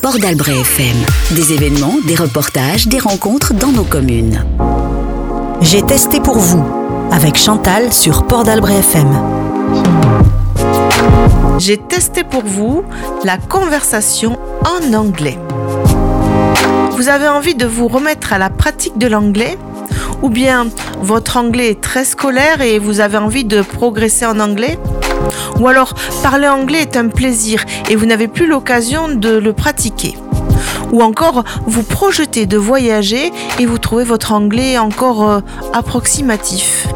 Port d'Albret FM. Des événements, des reportages, des rencontres dans nos communes. J'ai testé pour vous avec Chantal sur Port d'Albret FM. J'ai testé pour vous la conversation en anglais. Vous avez envie de vous remettre à la pratique de l'anglais? Ou bien votre anglais est très scolaire et vous avez envie de progresser en anglais? Ou alors parler anglais est un plaisir et vous n'avez plus l'occasion de le pratiquer ou encore vous projetez de voyager et vous trouvez votre anglais encore euh, approximatif.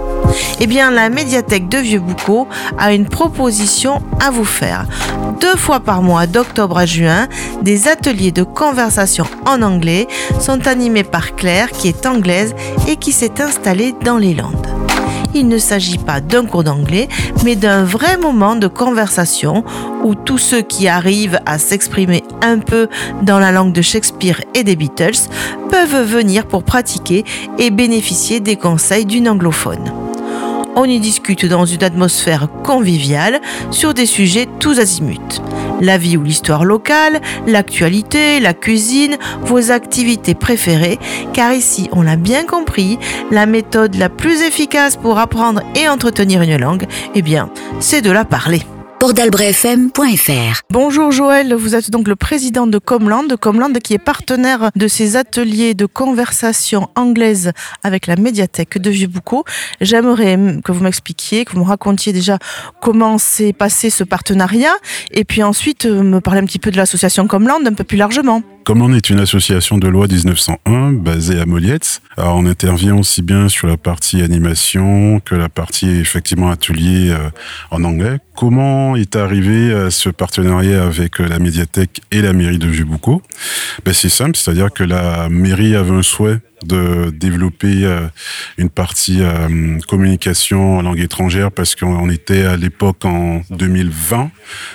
Eh bien, la médiathèque de Vieux-Boucau a une proposition à vous faire. Deux fois par mois, d'octobre à juin, des ateliers de conversation en anglais sont animés par Claire, qui est anglaise et qui s'est installée dans les Landes il ne s'agit pas d'un cours d'anglais, mais d'un vrai moment de conversation où tous ceux qui arrivent à s'exprimer un peu dans la langue de Shakespeare et des Beatles peuvent venir pour pratiquer et bénéficier des conseils d'une anglophone. On y discute dans une atmosphère conviviale sur des sujets tous azimuts. La vie ou l'histoire locale, l'actualité, la cuisine, vos activités préférées, car ici, on l'a bien compris, la méthode la plus efficace pour apprendre et entretenir une langue, eh bien, c'est de la parler Bonjour Joël, vous êtes donc le président de Comland, Comland qui est partenaire de ces ateliers de conversation anglaise avec la médiathèque de Vieux-Boucau. J'aimerais que vous m'expliquiez, que vous me racontiez déjà comment s'est passé ce partenariat et puis ensuite euh, me parler un petit peu de l'association Comland un peu plus largement. Comland est une association de loi 1901 basée à Moliette. Alors on intervient aussi bien sur la partie animation que la partie effectivement atelier euh, en anglais. Comment est arrivé euh, ce partenariat avec euh, la médiathèque et la mairie de Vieux-Boucau ben, C'est simple, c'est-à-dire que la mairie avait un souhait de développer euh, une partie euh, communication en langue étrangère parce qu'on était à l'époque en 2020,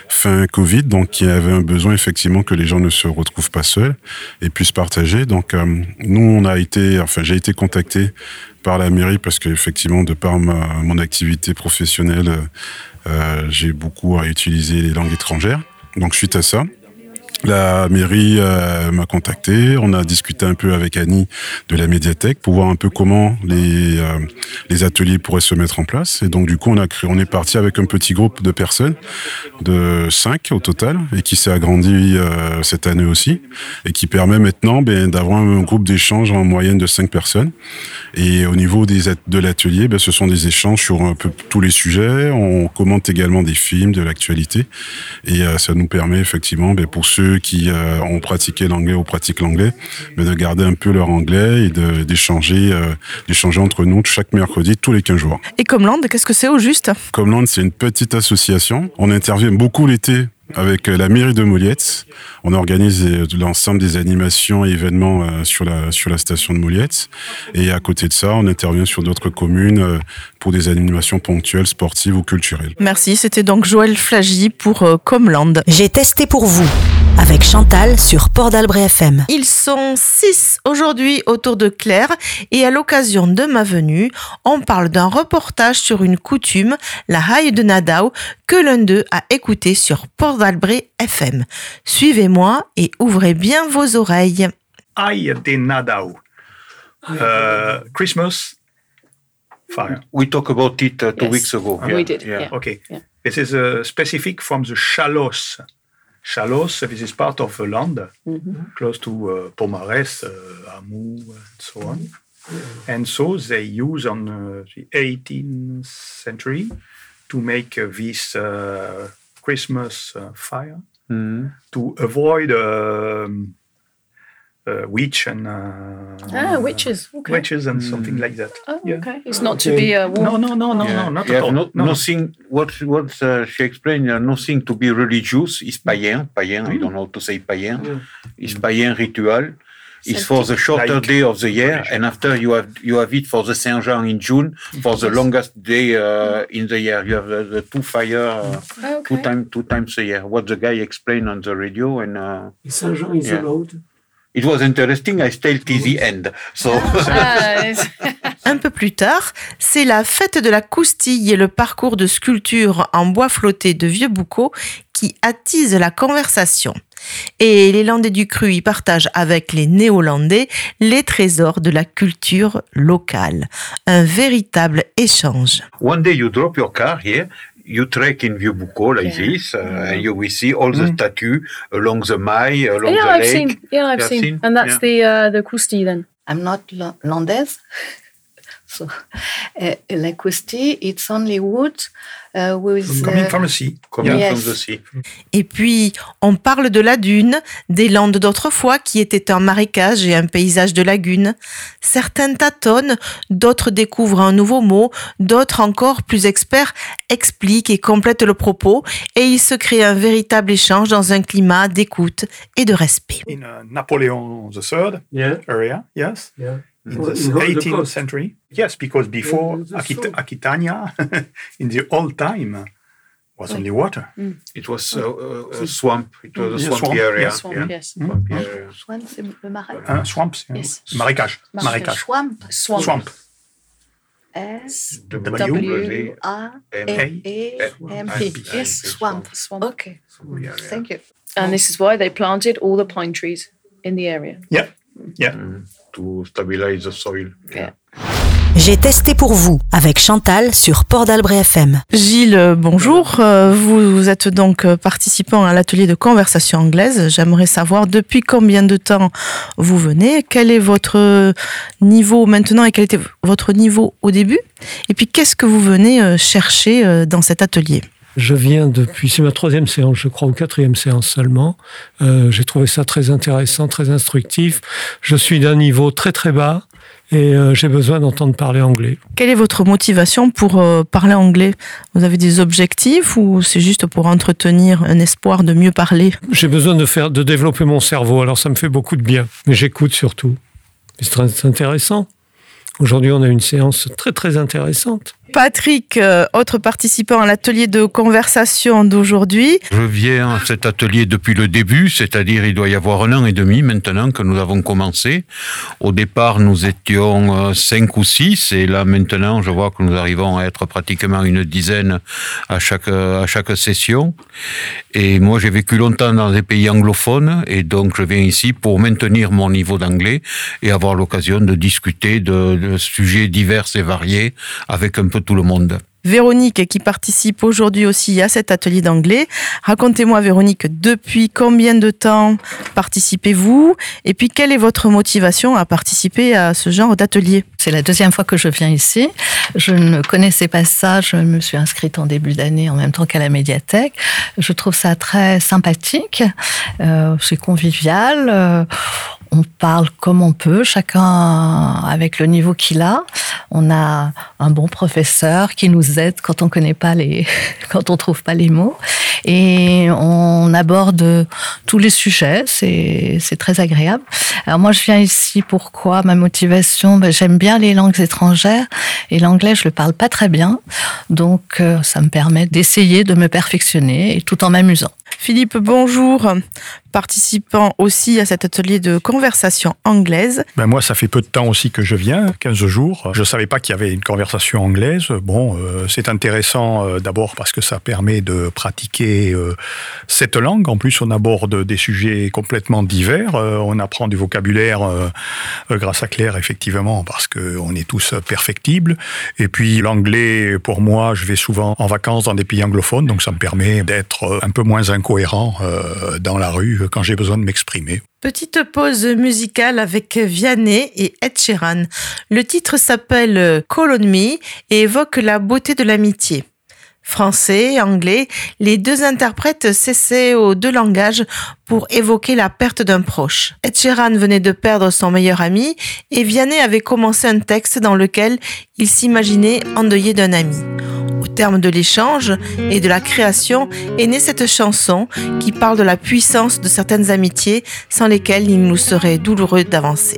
fin Covid, donc il y avait un besoin effectivement que les gens ne se retrouvent pas seuls et puissent partager. Donc euh, nous, on a été, enfin j'ai été contacté par la mairie parce qu'effectivement, de par mon activité professionnelle, j'ai beaucoup à utiliser les langues étrangères. Donc suite à ça, la mairie euh, m'a contacté, on a discuté un peu avec Annie de la médiathèque pour voir un peu comment les, euh, les ateliers pourraient se mettre en place. Et donc du coup, on a créé, on est parti avec un petit groupe de personnes, de cinq au total, et qui s'est agrandi euh, cette année aussi, et qui permet maintenant ben, d'avoir un groupe d'échange en moyenne de cinq personnes. Et au niveau de l'atelier, ben, ce sont des échanges sur un peu tous les sujets. On commente également des films, de l'actualité, et ça nous permet effectivement, ben, pour ceux qui euh, ont pratiqué l'anglais ou pratiquent l'anglais, mais de garder un peu leur anglais et d'échanger euh, d'échanger entre nous chaque mercredi, tous les 15 jours. Et Comland, qu'est-ce que c'est au juste? Comland, c'est une petite association. On intervient beaucoup l'été avec euh, la mairie de Moliette. On organise l'ensemble des animations et événements sur la, sur la station de Moliette. Et à côté de ça, on intervient sur d'autres communes pour des animations ponctuelles, sportives ou culturelles. Merci, c'était donc Joël Flagy pour Comland. J'ai testé pour vous avec Chantal sur Port d'Albret FM. Ils sont six aujourd'hui autour de Claire et à l'occasion de ma venue, on parle d'un reportage sur une coutume, la haille de Nadao, que l'un d'eux a écouté sur Port d'Albret FM. Suivez-moi et ouvrez bien vos oreilles. Haille de Nadao. Uh, Christmas? Fire. We talked about it uh, two Yes. weeks ago. We did. Yeah. Okay. Yeah. This is uh, specific from the Chalos. Chalos, this is part of the land, close to uh, Pomares, uh, Amou, and so on. And so they use on uh, the 18th century to make uh, this uh, Christmas uh, fire to avoid um, uh, witch and uh, Ah, witches. Okay. witches and something like that. Oh, yeah. okay. It's not to be a war. No, no, no, no, Yeah. no, not Yeah, at all. no- No, no. nothing. What what uh, she explained? Uh, nothing to be religious. Is païen. Païen. I don't know how to say païen. Is païen ritual. It's for the shorter Like day of the year, tradition. and after you have you have it for the Saint Jean in June for the longest day uh, in the year. You have the, the two fire uh, two times two times a year. What the guy explained on the radio, and uh, Saint Jean is Yeah. allowed. It was interesting. I stayed till the end. So. Ah, Un peu plus tard, c'est la fête de la coustille et le parcours de sculpture en bois flotté de Vieux Boucau qui attise la conversation. Et les Landais du Cru y partagent avec les Néo-Landais les trésors de la culture locale. Un véritable échange. One day you drop your car here, you trek in Vieux-Boucau like Yeah. this, uh, and you will see all the statues along the Maille, along yeah, the I've lake. seen. Yeah, I've seen. seen? And that's Yeah. the uh, the Kusti then. I'm not la- landaise. So, uh, l'acoustie, it's only wood uh, with. Coming uh, from the sea. Coming Yes. from the sea. Et puis, on parle de la dune, des landes d'autrefois qui étaient un marécage et un paysage de lagune. Certains tâtonnent, d'autres découvrent un nouveau mot, d'autres encore plus experts expliquent et complètent le propos et il se crée un véritable échange dans un climat d'écoute et de respect. In uh, Napoleon III Yeah, area, yes. yeah. In In the the 18th coast. century. Yes, because before the Akit- swamp. Aquitania, in the old time, was only water. It was uh, uh, a swamp. It was a Yeah, swampy swamp, area. yeah. Swamp, yeah. yes. Swampy area. Swan, c'est le marais. Uh, swamps, yeah. Yes. Marécage. Marécage. Marécage. Swamp. Swamp. Swamp. S W, W A M, M P. P. Yes, swamp. Swamp. Okay. Swampy. Thank you. And this is why they planted all the pine trees in the area. Yeah. Yeah. Mm, To stabilize the soil. Yeah. J'ai testé pour vous avec Chantal sur Port d'Albret FM. Gilles, euh, bonjour. Euh, Vous, êtes donc euh, participant à l'atelier de conversation anglaise. J'aimerais savoir depuis combien de temps vous venez, quel est votre niveau maintenant et quel était votre niveau au début? Et puis qu'est-ce que vous venez chercher dans cet atelier? Je viens depuis, c'est ma troisième séance, je crois, ou quatrième séance seulement. Euh, J'ai trouvé ça très intéressant, très instructif. Je suis d'un niveau très très bas et euh, j'ai besoin d'entendre parler anglais. Quelle est votre motivation pour euh, parler anglais? Vous avez des objectifs ou c'est juste pour entretenir un espoir de mieux parler? J'ai besoin de faire, de développer mon cerveau, alors ça me fait beaucoup de bien. Mais j'écoute surtout. C'est très intéressant. Aujourd'hui, on a une séance très très intéressante. Patrick, euh, autre participant à l'atelier de conversation d'aujourd'hui. Je viens à cet atelier depuis le début, c'est-à-dire il doit y avoir un an et demi maintenant que nous avons commencé. Au départ, nous étions euh, cinq ou six, et là maintenant, je vois que nous arrivons à être pratiquement une dizaine à chaque à chaque session. Et moi, j'ai vécu longtemps dans des pays anglophones, et donc je viens ici pour maintenir mon niveau d'anglais et avoir l'occasion de discuter de, sujets divers et variés avec un peu tout le monde. Véronique qui participe aujourd'hui aussi à cet atelier d'anglais. Racontez-moi Véronique, depuis combien de temps participez-vous et puis quelle est votre motivation à participer à ce genre d'atelier? C'est la deuxième fois que je viens ici. Je ne connaissais pas ça. Je me suis inscrite en début d'année en même temps qu'à la médiathèque. Je trouve ça très sympathique. Euh, c'est convivial. Euh, on parle comme on peut, chacun avec le niveau qu'il a. On a un bon professeur qui nous aide quand on connaît pas les, quand on trouve pas les mots. Et on aborde tous les sujets. C'est, très agréable. Alors moi, je viens ici. Pourquoi? Ma motivation ben, J'aime bien les langues étrangères et l'anglais, je le parle pas très bien. Donc, euh, ça me permet d'essayer de me perfectionner et tout en m'amusant. Philippe, bonjour. Participant aussi à cet atelier de conversation anglaise. Ben moi, ça fait peu de temps aussi que je viens, 15 jours. Je savais pas qu'il y avait une conversation anglaise. Bon, euh, c'est intéressant euh, d'abord parce que ça permet de pratiquer euh, cette langue. En plus, on aborde des sujets complètement divers. On apprend du vocabulaire grâce à Claire, effectivement, parce que on est tous perfectibles. Et puis, l'anglais, pour moi, je vais souvent en vacances dans des pays anglophones, donc ça me permet d'être un peu moins incohérent dans la rue quand j'ai besoin de m'exprimer. Petite pause musicale avec Vianney et Ed Sheeran. Le titre s'appelle Call on Me et évoque la beauté de l'amitié. Français, anglais, les deux interprètes cessaient aux deux langages pour évoquer la perte d'un proche. Ed Sheeran venait de perdre son meilleur ami et Vianney avait commencé un texte dans lequel il s'imaginait endeuillé d'un ami. Au terme de l'échange et de la création est née cette chanson qui parle de la puissance de certaines amitiés sans lesquelles il nous serait douloureux d'avancer.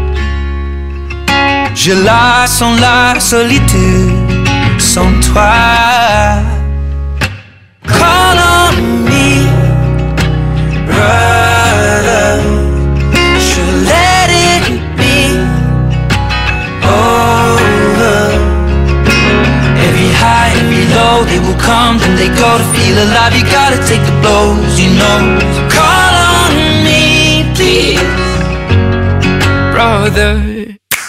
Je la sens la solitude sans toi. Call on me, brother. Should let it be over. Every high, every low, they will come, then they go to feel alive. You gotta take the blows, you know. Call on me, please, brother.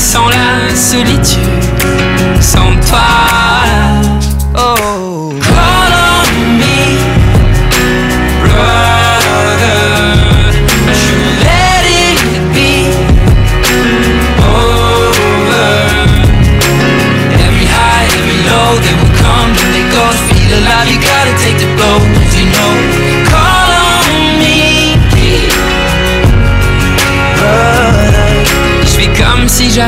Sens la solitude sans toi.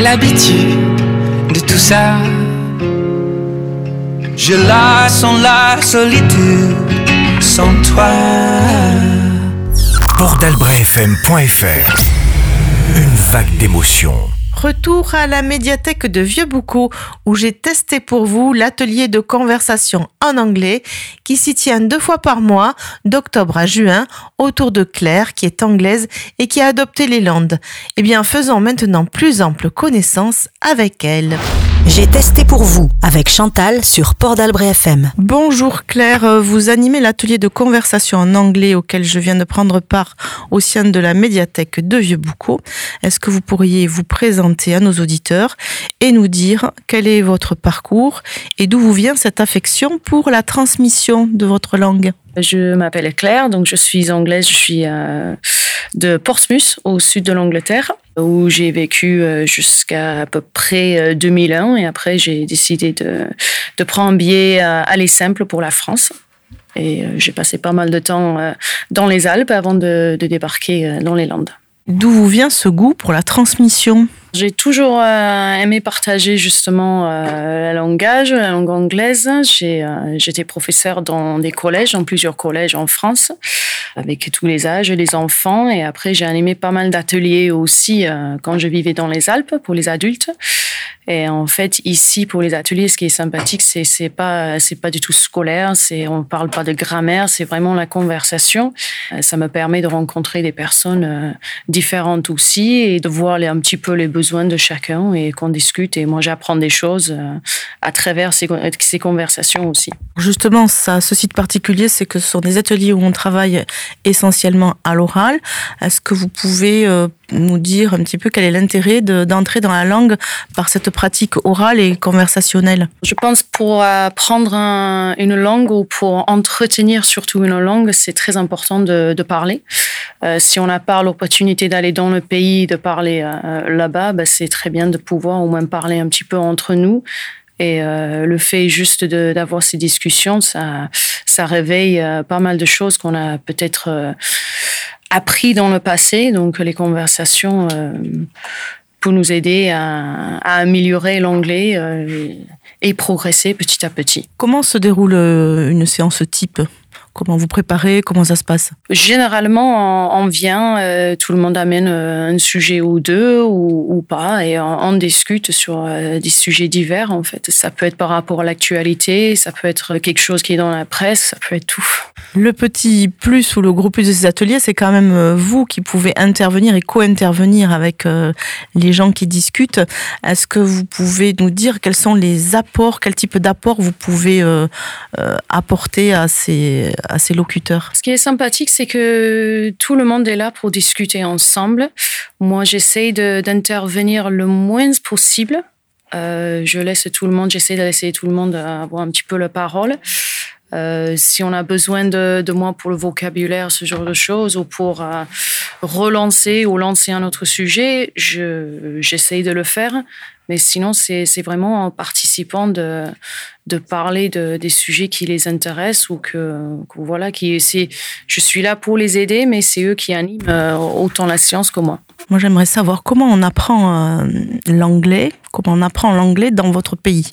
L'habitude de tout ça. Je la sens la solitude sans toi. Port-d'Albret-FM.fr Une vague d'émotions. Retour à la médiathèque de Vieux-Boucau où j'ai testé pour vous l'atelier de conversation en anglais qui s'y tient deux fois par mois, d'octobre à juin, autour de Claire qui est anglaise et qui a adopté les Landes. Eh bien, faisons maintenant plus ample connaissance avec elle. J'ai testé pour vous avec Chantal sur Port d'Albret FM. Bonjour Claire, Euh, vous animez l'atelier de conversation en anglais auquel je viens de prendre part au sein de la médiathèque de Vieux-Boucau. Est-ce que vous pourriez vous présenter à nos auditeurs et nous dire quel est votre parcours et d'où vous vient cette affection pour la transmission de votre langue? Je m'appelle Claire, donc je suis anglaise, je suis euh, de Portsmouth, au sud de l'Angleterre, où j'ai vécu euh, jusqu'à à peu près euh, 2001 et après j'ai décidé de, de prendre un billet à aller simple pour la France. Et euh, j'ai passé pas mal de temps euh, dans les Alpes avant de, débarquer euh, dans les Landes. D'où vous vient ce goût pour la transmission? J'ai toujours euh, aimé partager justement euh, le langage, la langue anglaise. Euh, J'étais professeur dans des collèges, dans plusieurs collèges en France, avec tous les âges, les enfants. Et après, j'ai animé pas mal d'ateliers aussi quand je vivais dans les Alpes pour les adultes. Et en fait, ici, pour les ateliers, ce qui est sympathique, c'est c'est pas c'est pas du tout scolaire. C'est on parle pas de grammaire, c'est vraiment la conversation. Ça me permet de rencontrer des personnes différentes aussi et de voir un petit peu les besoins de chacun et qu'on discute. Et moi, j'apprends des choses euh, à travers ces, ces conversations aussi. Justement, ça, ce site particulier, c'est que ce sont des ateliers où on travaille essentiellement à l'oral. Est-ce que vous pouvez euh, nous dire un petit peu quel est l'intérêt de- d'entrer dans la langue par cette pratique orale et conversationnelle Je pense pour apprendre un- une langue ou pour entretenir surtout une langue, c'est très important de, parler. Euh, si on n'a pas l'opportunité d'aller dans le pays, de parler euh, là-bas, bah, c'est très bien de pouvoir au moins parler un petit peu entre nous. Et euh, le fait juste d'avoir ces discussions, ça, réveille pas mal de choses qu'on a peut-être appris dans le passé. Donc les conversations euh, pour nous aider à, à améliorer l'anglais euh, et progresser petit à petit. Comment se déroule euh, une séance type? Comment vous préparez Comment ça se passe? Généralement, on, on vient, euh, tout le monde amène euh, un sujet ou deux ou, ou pas, et on, on discute sur euh, des sujets divers. En fait, ça peut être par rapport à l'actualité, ça peut être quelque chose qui est dans la presse, ça peut être tout. Le petit plus ou le gros plus de ces ateliers, c'est quand même vous qui pouvez intervenir et co-intervenir avec euh, les gens qui discutent. Est-ce que vous pouvez nous dire quels sont les apports, quel type d'apports vous pouvez apporter à ces, à ces locuteurs Ce qui est sympathique, c'est que tout le monde est là pour discuter ensemble. Moi, j'essaye de- d'intervenir le moins possible. Euh, je laisse tout le monde, j'essaie de laisser tout le monde avoir un petit peu la parole. Euh, si on a besoin de, de moi pour le vocabulaire, ce genre de choses, ou pour euh, relancer ou lancer un autre sujet, je- j'essaye de le faire. Mais sinon, c'est vraiment en participant de, parler de, des sujets qui les intéressent ou que, voilà, qui je suis là pour les aider, mais c'est eux qui animent euh, autant la science que moi. Moi, j'aimerais savoir comment on apprend euh, l'anglais, comment on apprend l'anglais dans votre pays.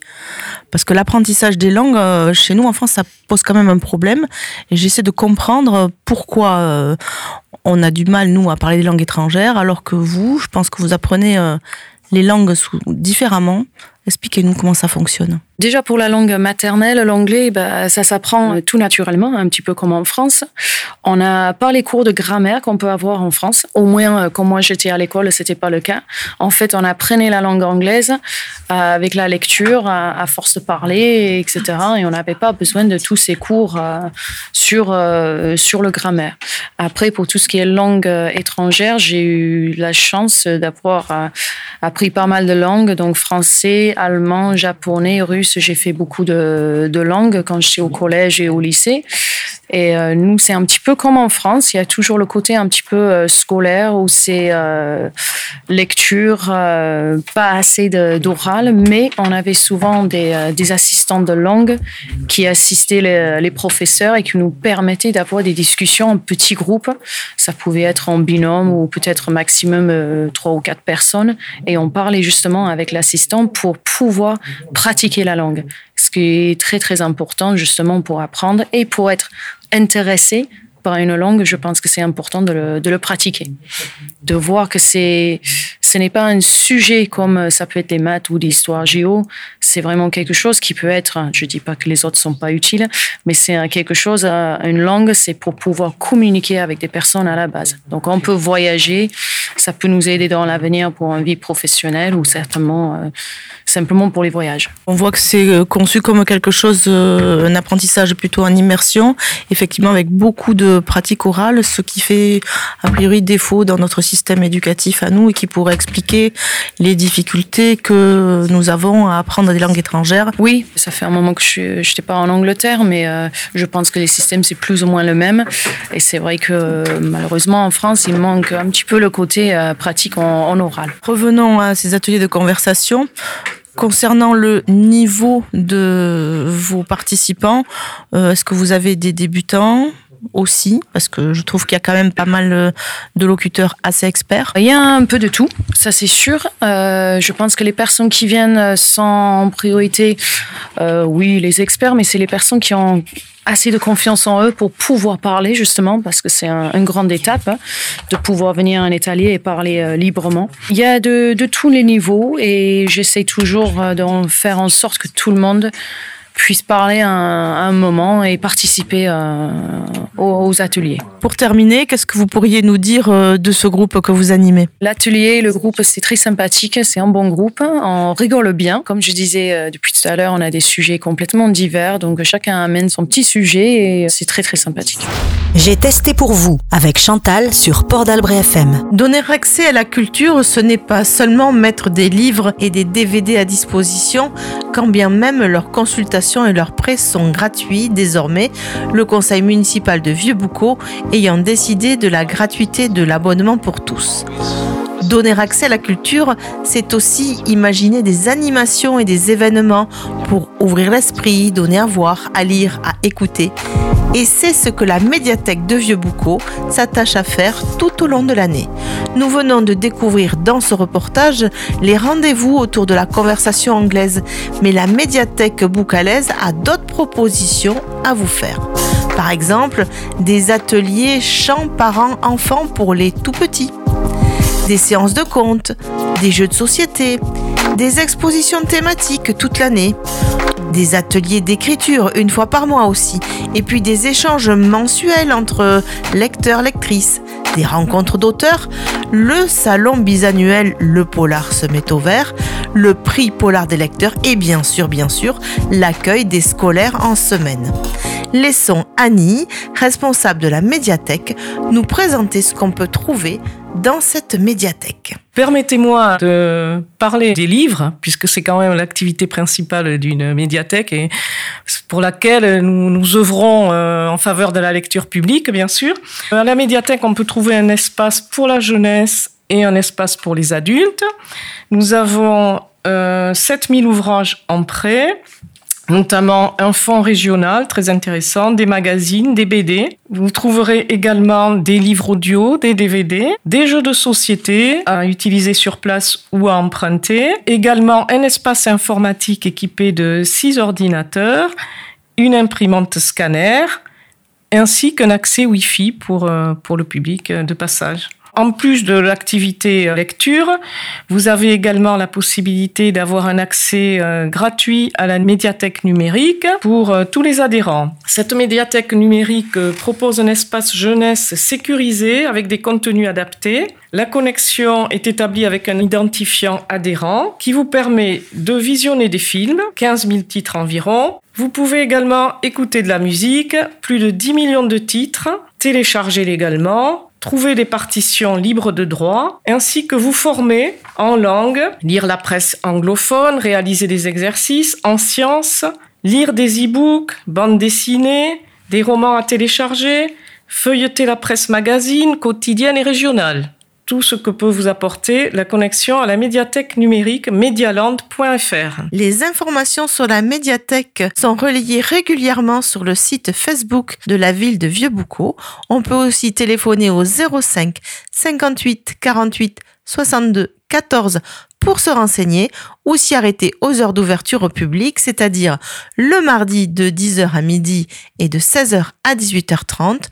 Parce que l'apprentissage des langues, euh, chez nous en France, ça pose quand même un problème. Et j'essaie de comprendre pourquoi on a du mal, nous, à parler des langues étrangères, alors que vous, je pense que vous apprenez les langues sous, différemment. Expliquez-nous comment ça fonctionne. Déjà pour la langue maternelle, l'anglais, bah, ça s'apprend tout naturellement, un petit peu comme en France. On n'a pas les cours de grammaire qu'on peut avoir en France. Au moins, euh, quand moi j'étais à l'école, c'était pas le cas. En fait, on apprenait la langue anglaise euh, avec la lecture, à, force de parler, etc. Et on n'avait pas besoin de tous ces cours euh, sur euh, sur le grammaire. Après, pour tout ce qui est langue euh, étrangère, j'ai eu la chance d'avoir euh, appris pas mal de langues, donc français, allemand, japonais, russe. J'ai fait beaucoup de, langues quand j'étais au collège et au lycée. Et euh, nous, c'est un petit peu comme en France. Il y a toujours le côté un petit peu euh, scolaire où c'est euh, lecture, pas assez d'oral, mais on avait souvent des, assistants de langue qui assistaient les, professeurs et qui nous permettaient d'avoir des discussions en petits groupes. Ça pouvait être en binôme ou peut-être maximum trois ou quatre personnes. Et on parlait justement avec l'assistant pour pouvoir pratiquer la langue. Ce qui est très très important justement pour apprendre et pour être intéressé par une langue, je pense que c'est important de le, de le pratiquer. De voir que c'est, ce n'est pas un sujet comme ça peut être des maths ou l'histoire géo. C'est vraiment quelque chose qui peut être, je dis pas que les autres sont pas utiles, mais c'est quelque chose, euh, une langue, c'est pour pouvoir communiquer avec des personnes à la base. Donc on peut voyager, ça peut nous aider dans l'avenir pour une vie professionnelle ou certainement euh, simplement pour les voyages. On voit que c'est euh, conçu comme quelque chose, euh, un apprentissage plutôt en immersion, effectivement avec beaucoup de pratiques orales, ce qui fait a priori défaut dans notre système éducatif à nous et qui pourrait expliquer les difficultés que nous avons à apprendre des langues étrangères. Oui, ça fait un moment que je n'étais pas en Angleterre, mais euh, je pense que les systèmes, c'est plus ou moins le même. Et c'est vrai que malheureusement, en France, il manque un petit peu le côté euh, pratique en, en oral. Revenons à ces ateliers de conversation. Concernant le niveau de vos participants, euh, est-ce que vous avez des débutants? Aussi Parce que je trouve qu'il y a quand même pas mal euh, de locuteurs assez experts. Il y a un peu de tout, ça c'est sûr. Euh, je pense que les personnes qui viennent sont en priorité, euh, oui, les experts, mais c'est les personnes qui ont assez de confiance en eux pour pouvoir parler justement parce que c'est un, une grande étape hein, de pouvoir venir à un étalier et parler euh, librement. Il y a de, de tous les niveaux et j'essaie toujours euh, d'en faire en sorte que tout le monde puisse parler à un, à un moment et participer euh, aux, aux ateliers. Pour terminer, qu'est-ce que vous pourriez nous dire euh, de ce groupe que vous animez? L'atelier, le groupe, c'est très sympathique, c'est un bon groupe, on rigole bien. Comme je disais euh, depuis tout à l'heure, on a des sujets complètement divers, donc chacun amène son petit sujet et c'est très très sympathique. J'ai testé pour vous avec Chantal sur Port d'Albret FM. Donner accès à la culture, ce n'est pas seulement mettre des livres et des DVD à disposition, quand bien même leur consultation et leur prêt sont gratuits désormais, le conseil municipal de Vieux-Boucau ayant décidé de la gratuité de l'abonnement pour tous. Donner accès à la culture, c'est aussi imaginer des animations et des événements pour ouvrir l'esprit, donner à voir, à lire, à écouter. Et c'est ce que la médiathèque de Vieux-Boucau s'attache à faire tout au long de l'année. Nous venons de découvrir dans ce reportage les rendez-vous autour de la conversation anglaise, mais la médiathèque boucalaise a d'autres propositions à vous faire. Par exemple, des ateliers chants parents-enfants pour les tout petits, des séances de contes, des jeux de société, des expositions thématiques toute l'année, des ateliers d'écriture une fois par mois aussi, et puis des échanges mensuels entre lecteurs, lectrices, des rencontres d'auteurs, le salon bisannuel Le Polar se met au vert, le prix Polar des lecteurs et bien sûr, bien sûr, l'accueil des scolaires en semaine. Laissons Annie, responsable de la médiathèque, nous présenter ce qu'on peut trouver dans cette médiathèque. Permettez-moi de parler des livres, puisque c'est quand même l'activité principale d'une médiathèque et pour laquelle nous, nous œuvrons euh, en faveur de la lecture publique, bien sûr. À la médiathèque, on peut trouver un espace pour la jeunesse et un espace pour les adultes. Nous avons euh, 7000 ouvrages en prêt, notamment un fonds régional très intéressant, des magazines, des BD. Vous trouverez également des livres audio, des DVD, des jeux de société à utiliser sur place ou à emprunter, également un espace informatique équipé de six ordinateurs, une imprimante scanner, ainsi qu'un accès Wi-Fi pour, euh, pour le public de passage. En plus de l'activité lecture, vous avez également la possibilité d'avoir un accès euh, gratuit à la médiathèque numérique pour euh, tous les adhérents. Cette médiathèque numérique euh, propose un espace jeunesse sécurisé avec des contenus adaptés. La connexion est établie avec un identifiant adhérent qui vous permet de visionner des films, 15 000 titres environ. Vous pouvez également écouter de la musique, plus de 10 millions de titres, télécharger légalement, trouver des partitions libres de droit, ainsi que vous former en langue, lire la presse anglophone, réaliser des exercices en sciences, lire des e-books, bandes dessinées, des romans à télécharger, feuilleter la presse magazine quotidienne et régionale tout ce que peut vous apporter la connexion à la médiathèque numérique medialand.fr. Les informations sur la médiathèque sont relayées régulièrement sur le site Facebook de la ville de Vieux-Boucau. On peut aussi téléphoner au 05 58 48 62 14 pour se renseigner ou s'y arrêter aux heures d'ouverture au public, c'est-à-dire le mardi de 10h à midi et de 16h à 18h30,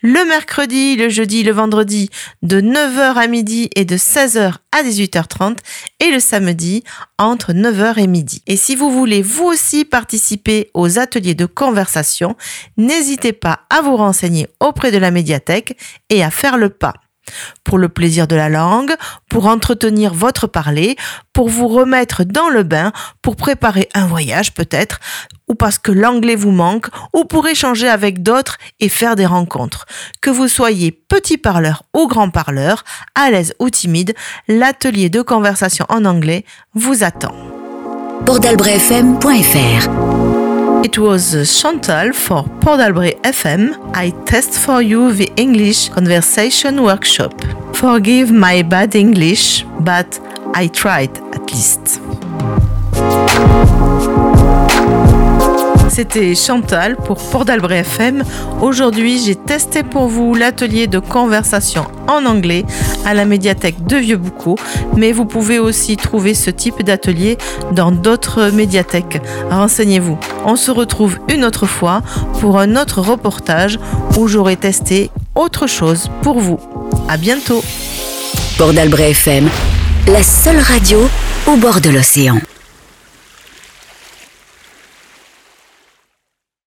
le mercredi, le jeudi, le vendredi de 9h à midi et de 16h à 18h30 et le samedi entre 9h et midi. Et si vous voulez vous aussi participer aux ateliers de conversation, n'hésitez pas à vous renseigner auprès de la médiathèque et à faire le pas pour le plaisir de la langue, pour entretenir votre parler, pour vous remettre dans le bain, pour préparer un voyage peut-être, ou parce que l'anglais vous manque, ou pour échanger avec d'autres et faire des rencontres. Que vous soyez petit parleur ou grand parleur, à l'aise ou timide, l'atelier de conversation en anglais vous attend. It was Chantal for Port d'Albret FM. I test for you the English conversation workshop. Forgive my bad English, but I tried at least. C'était Chantal pour Port FM. Aujourd'hui, j'ai testé pour vous l'atelier de conversation en anglais à la médiathèque de Vieux-Boucau, mais vous pouvez aussi trouver ce type d'atelier dans d'autres médiathèques. Renseignez-vous. On se retrouve une autre fois pour un autre reportage où j'aurai testé autre chose pour vous. À bientôt. Port FM, la seule radio au bord de l'océan.